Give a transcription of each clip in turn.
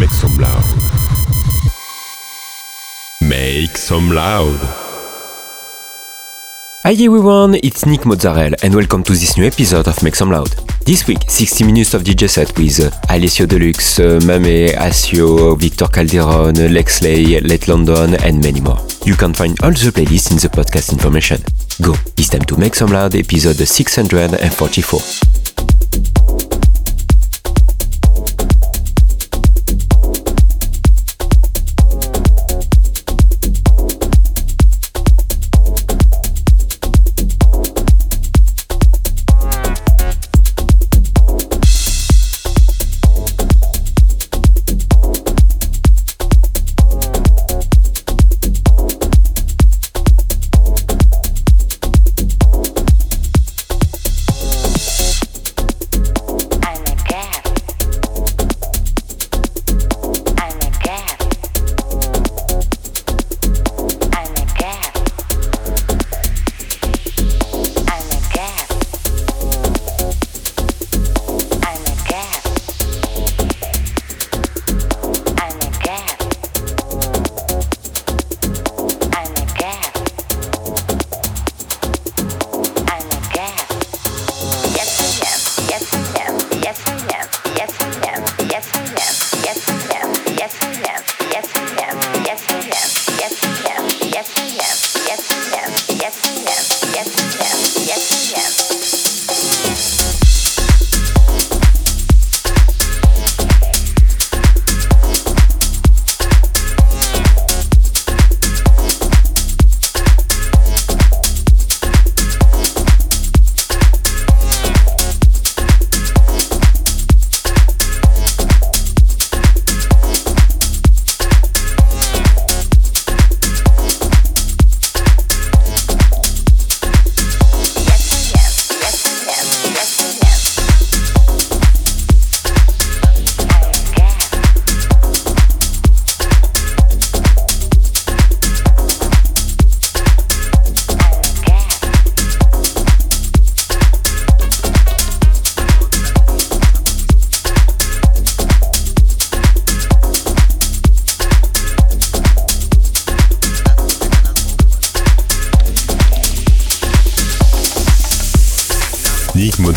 Make some loud. Make some loud. Hi everyone, it's Nick Mozzarella and welcome to this new episode of Make Some Loud. This week, 60 minutes of DJ set with uh, Alessio Deluxe, uh, Mame, Asio, Victor Calderon, Lexley, Let London and many more. You can find all the playlists in the podcast information. Go, it's time to Make Some Loud episode 644.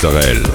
Israel.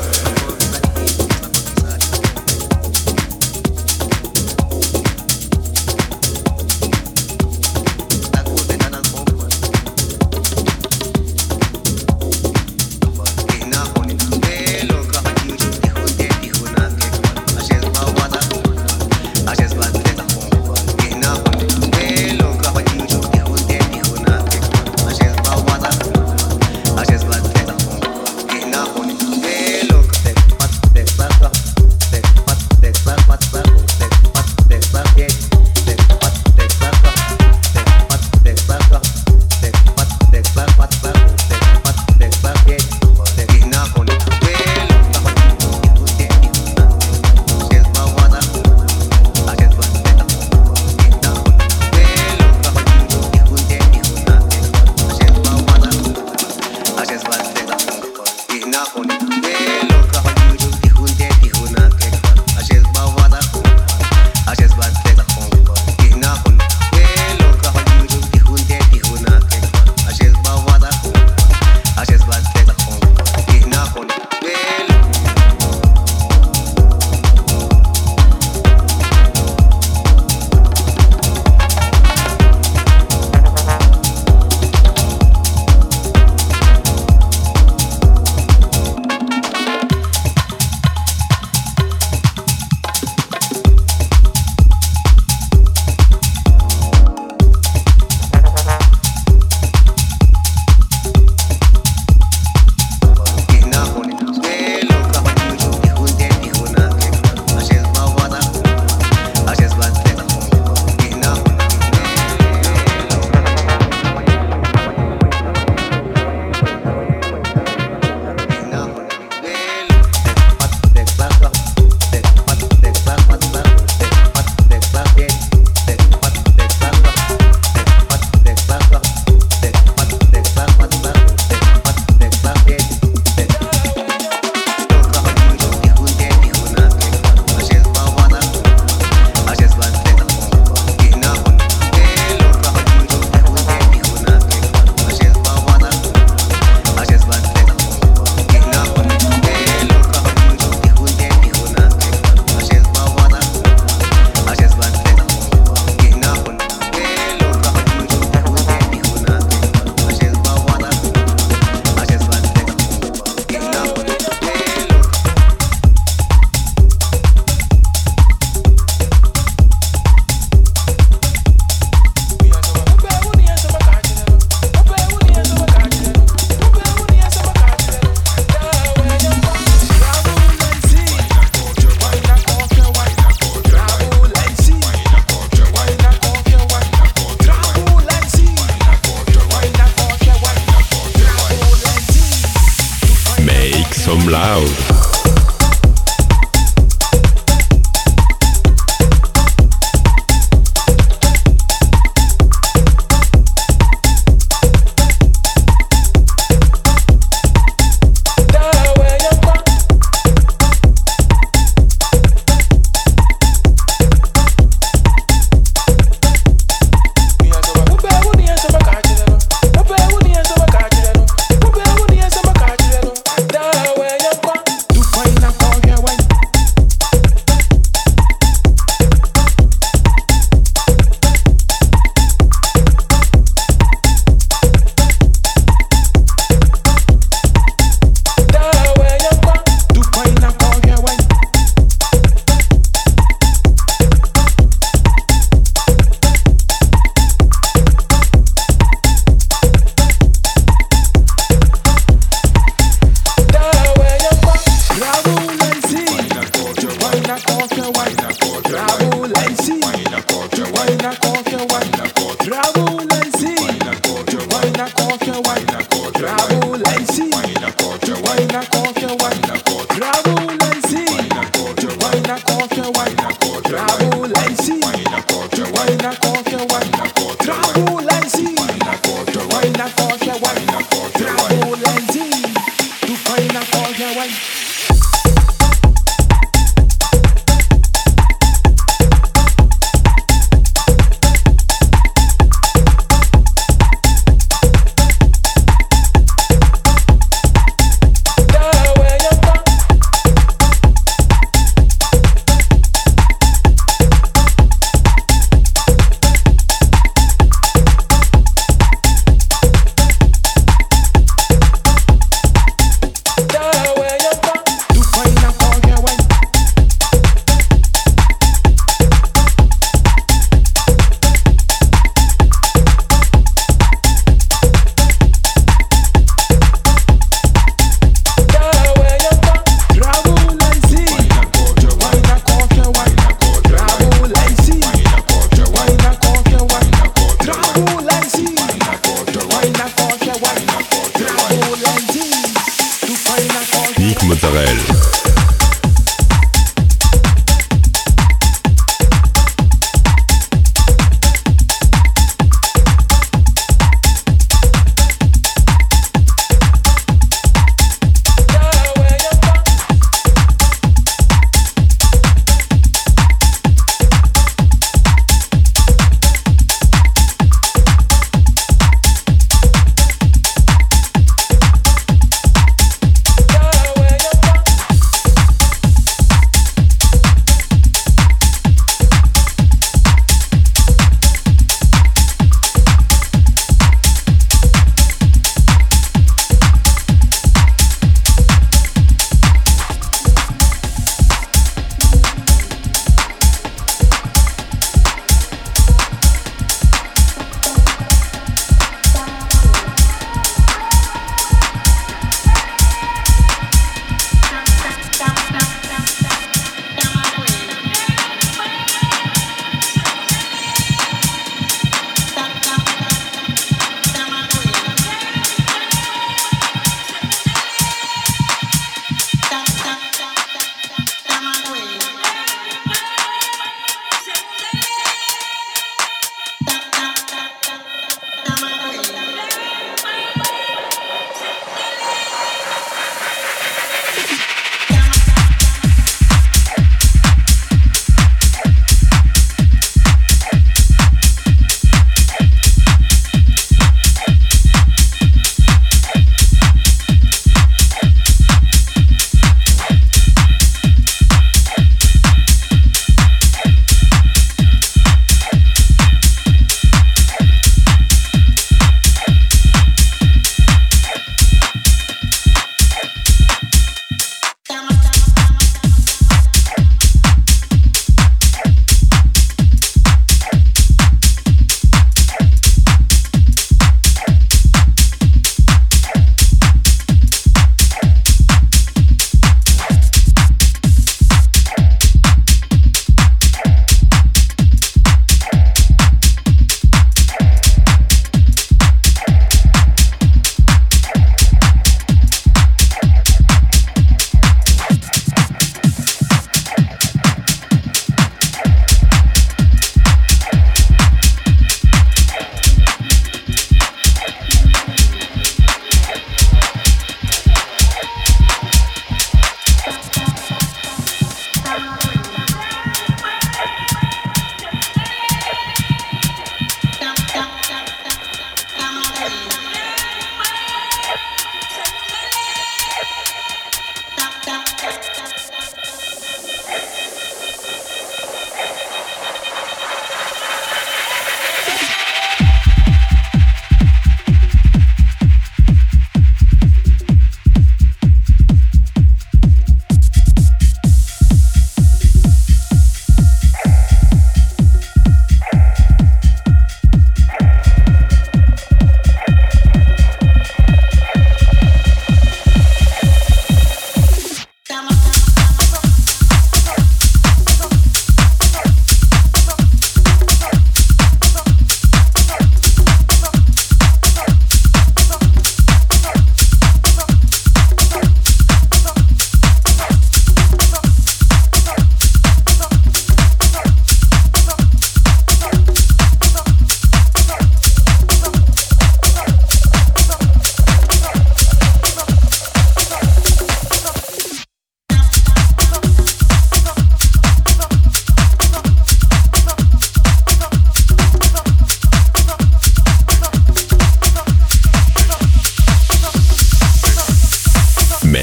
wine a court your wine. Wine a court your wine. Wine a court wine.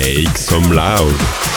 Make some loud.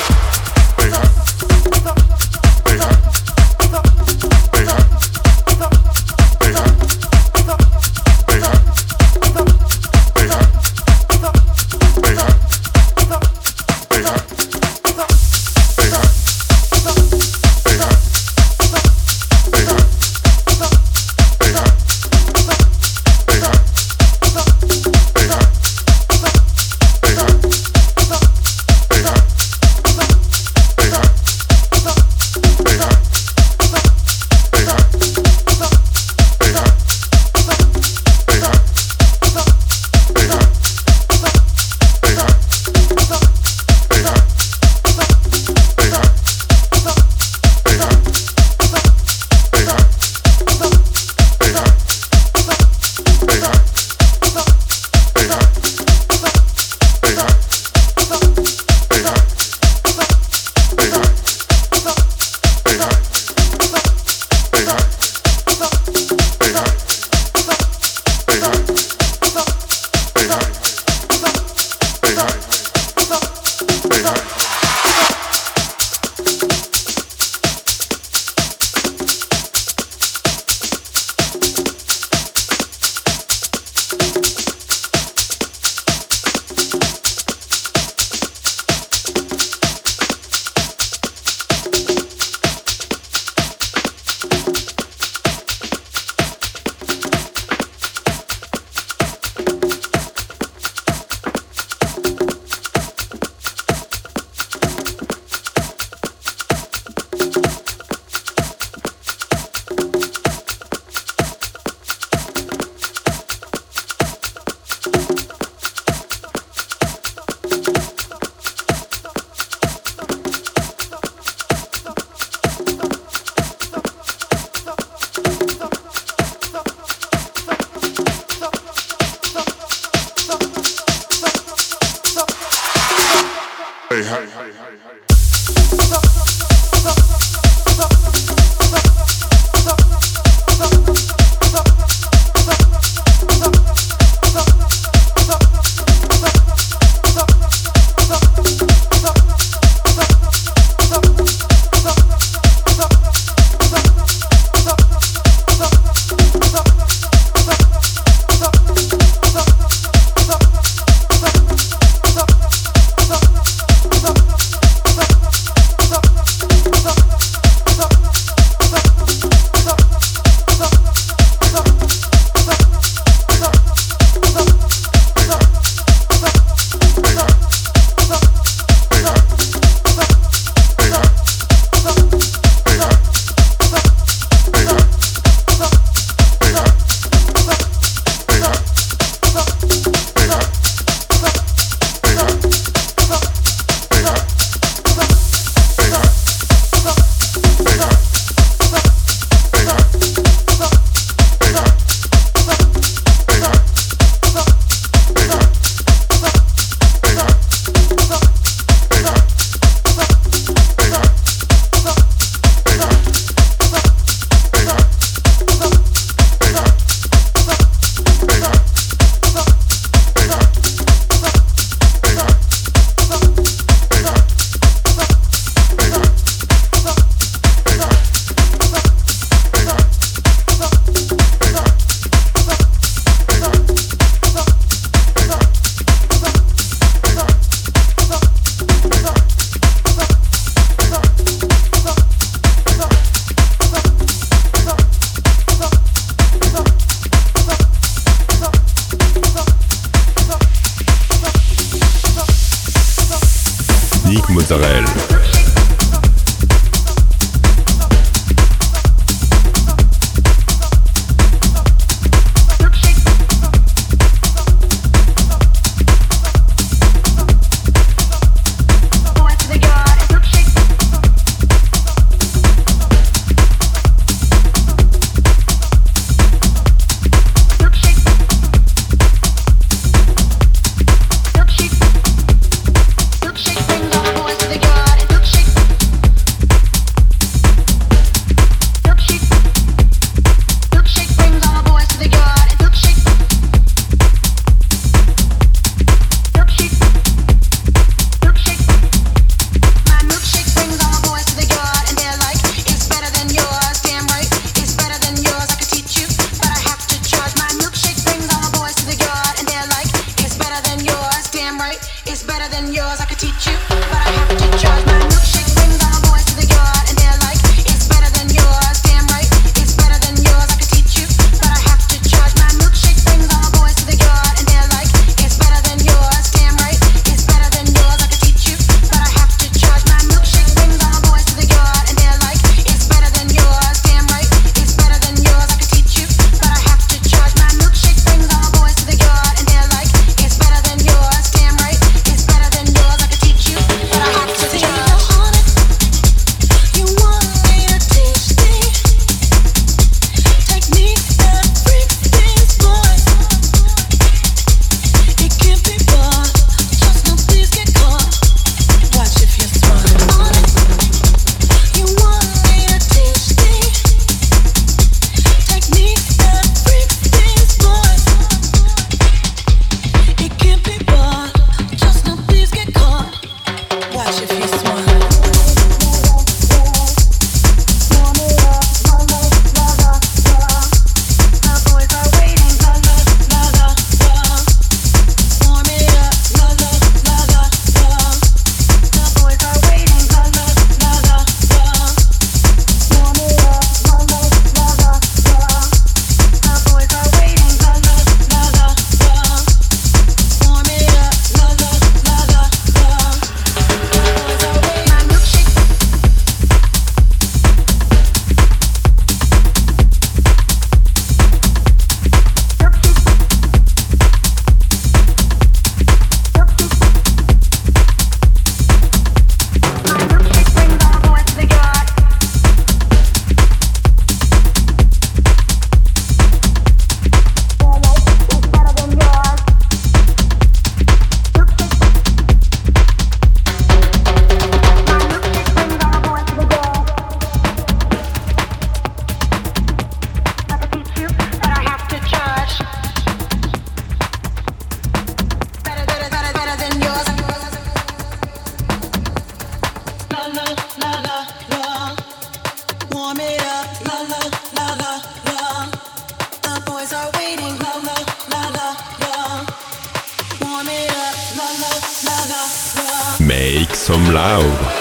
Some loud.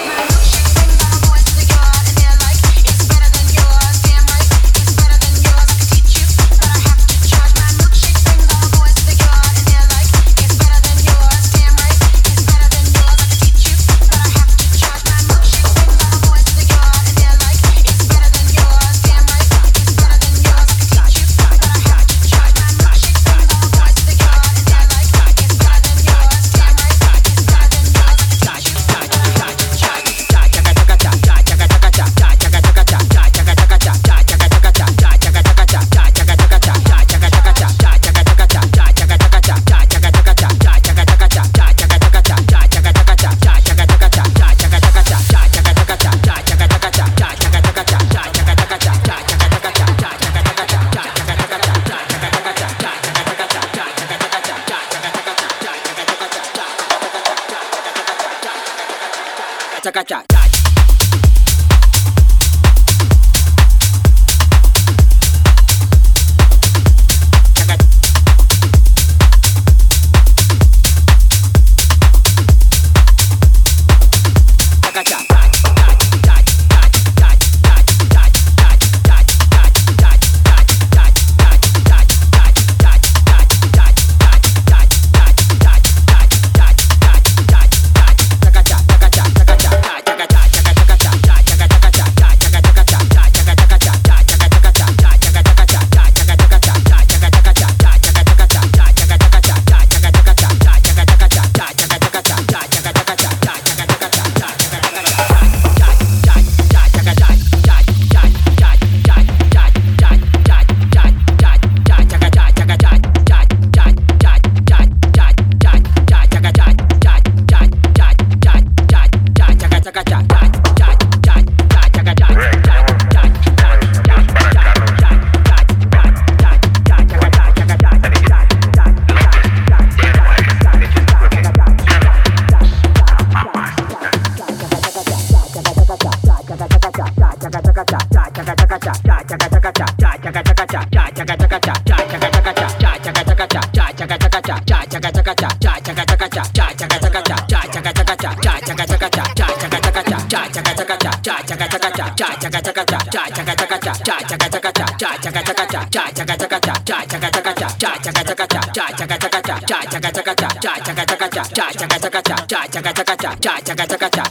chaca, chaca, chaca.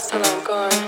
Barcelona going.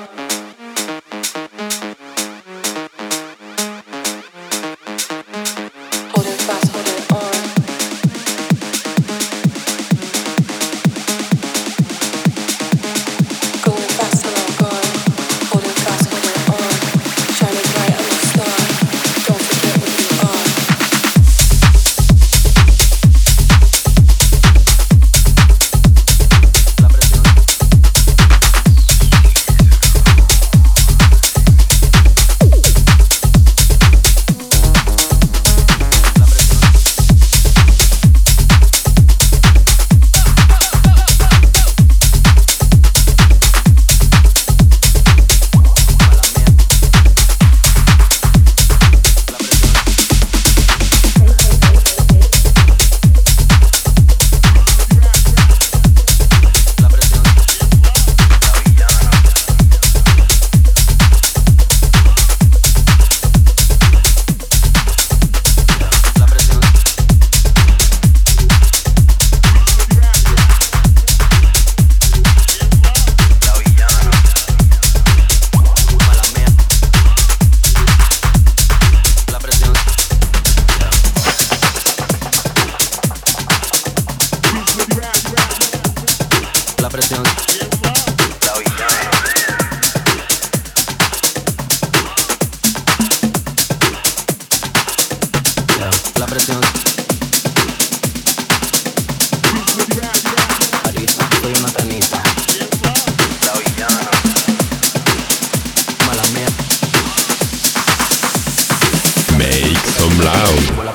loud.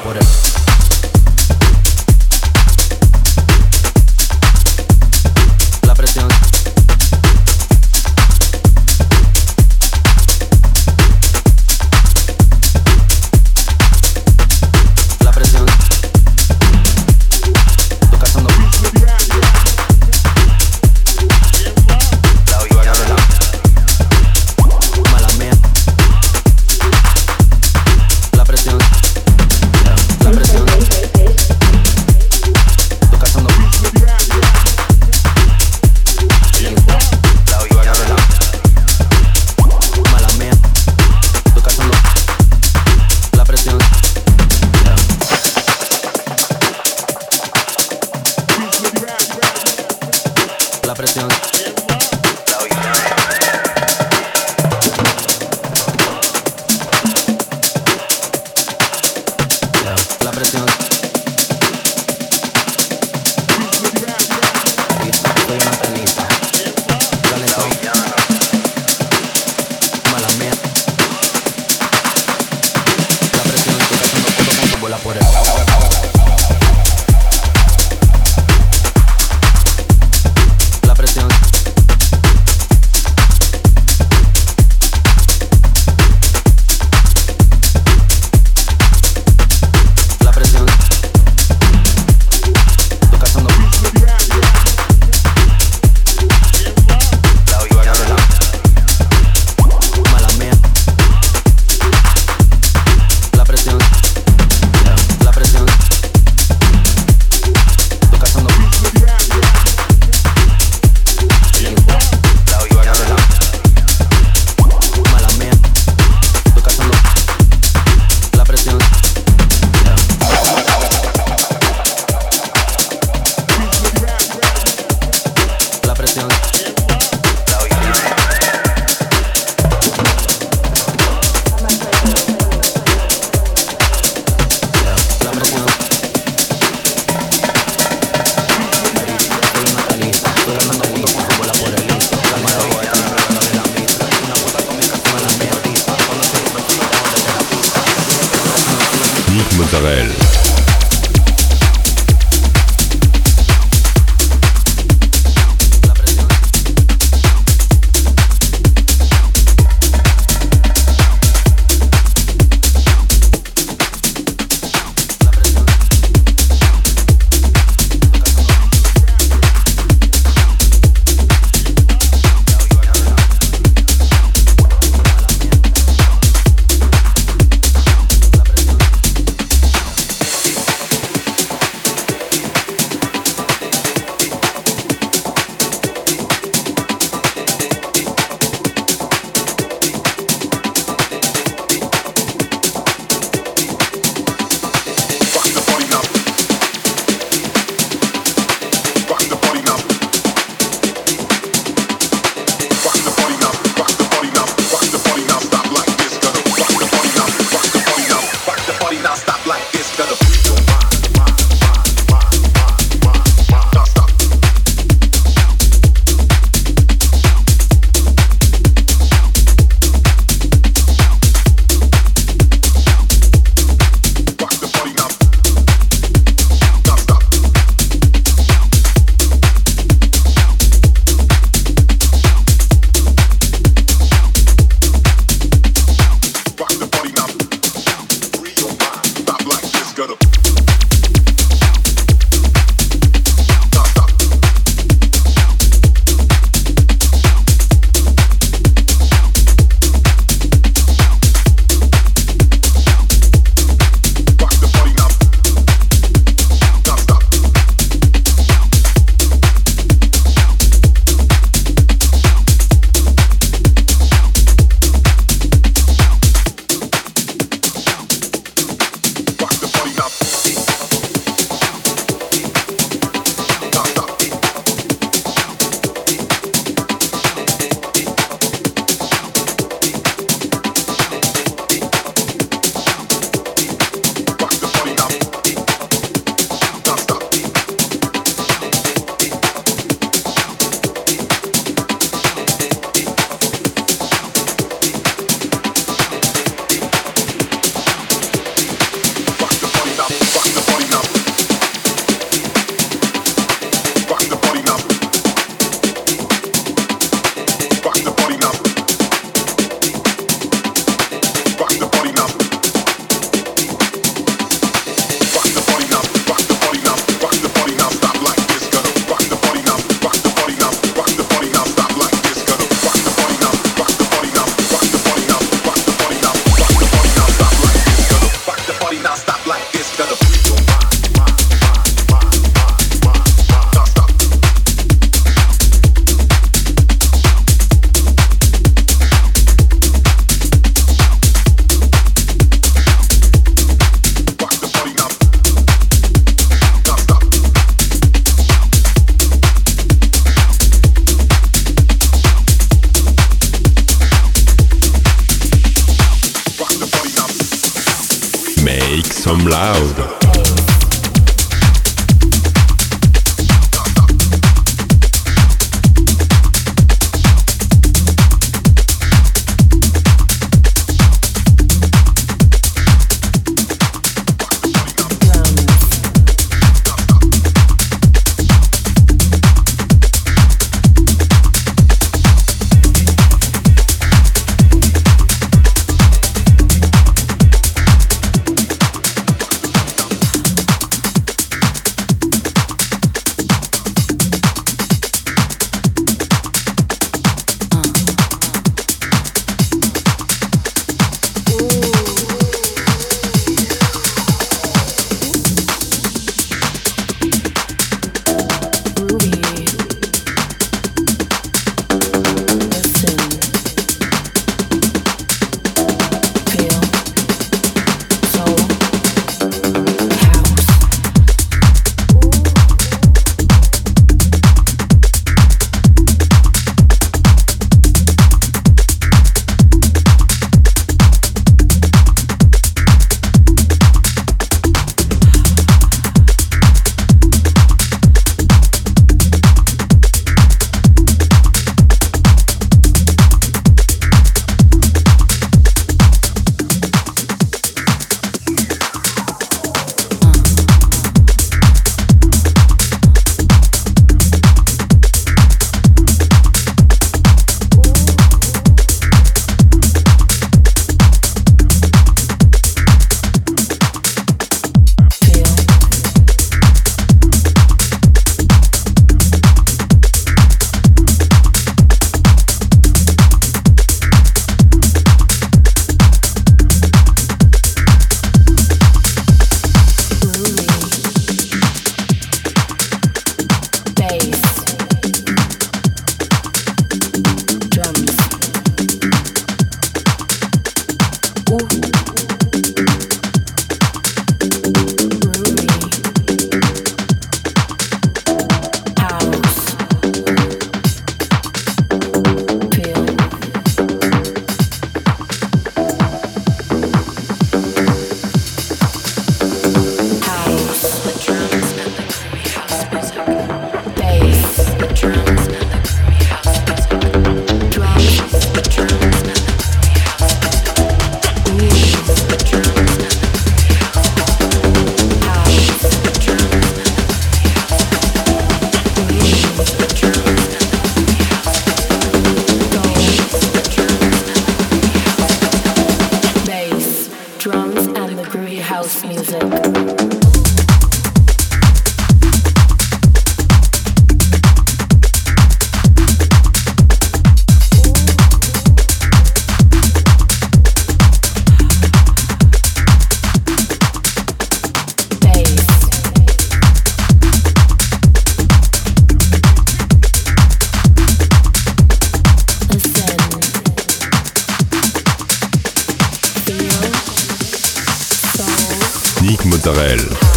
Israel.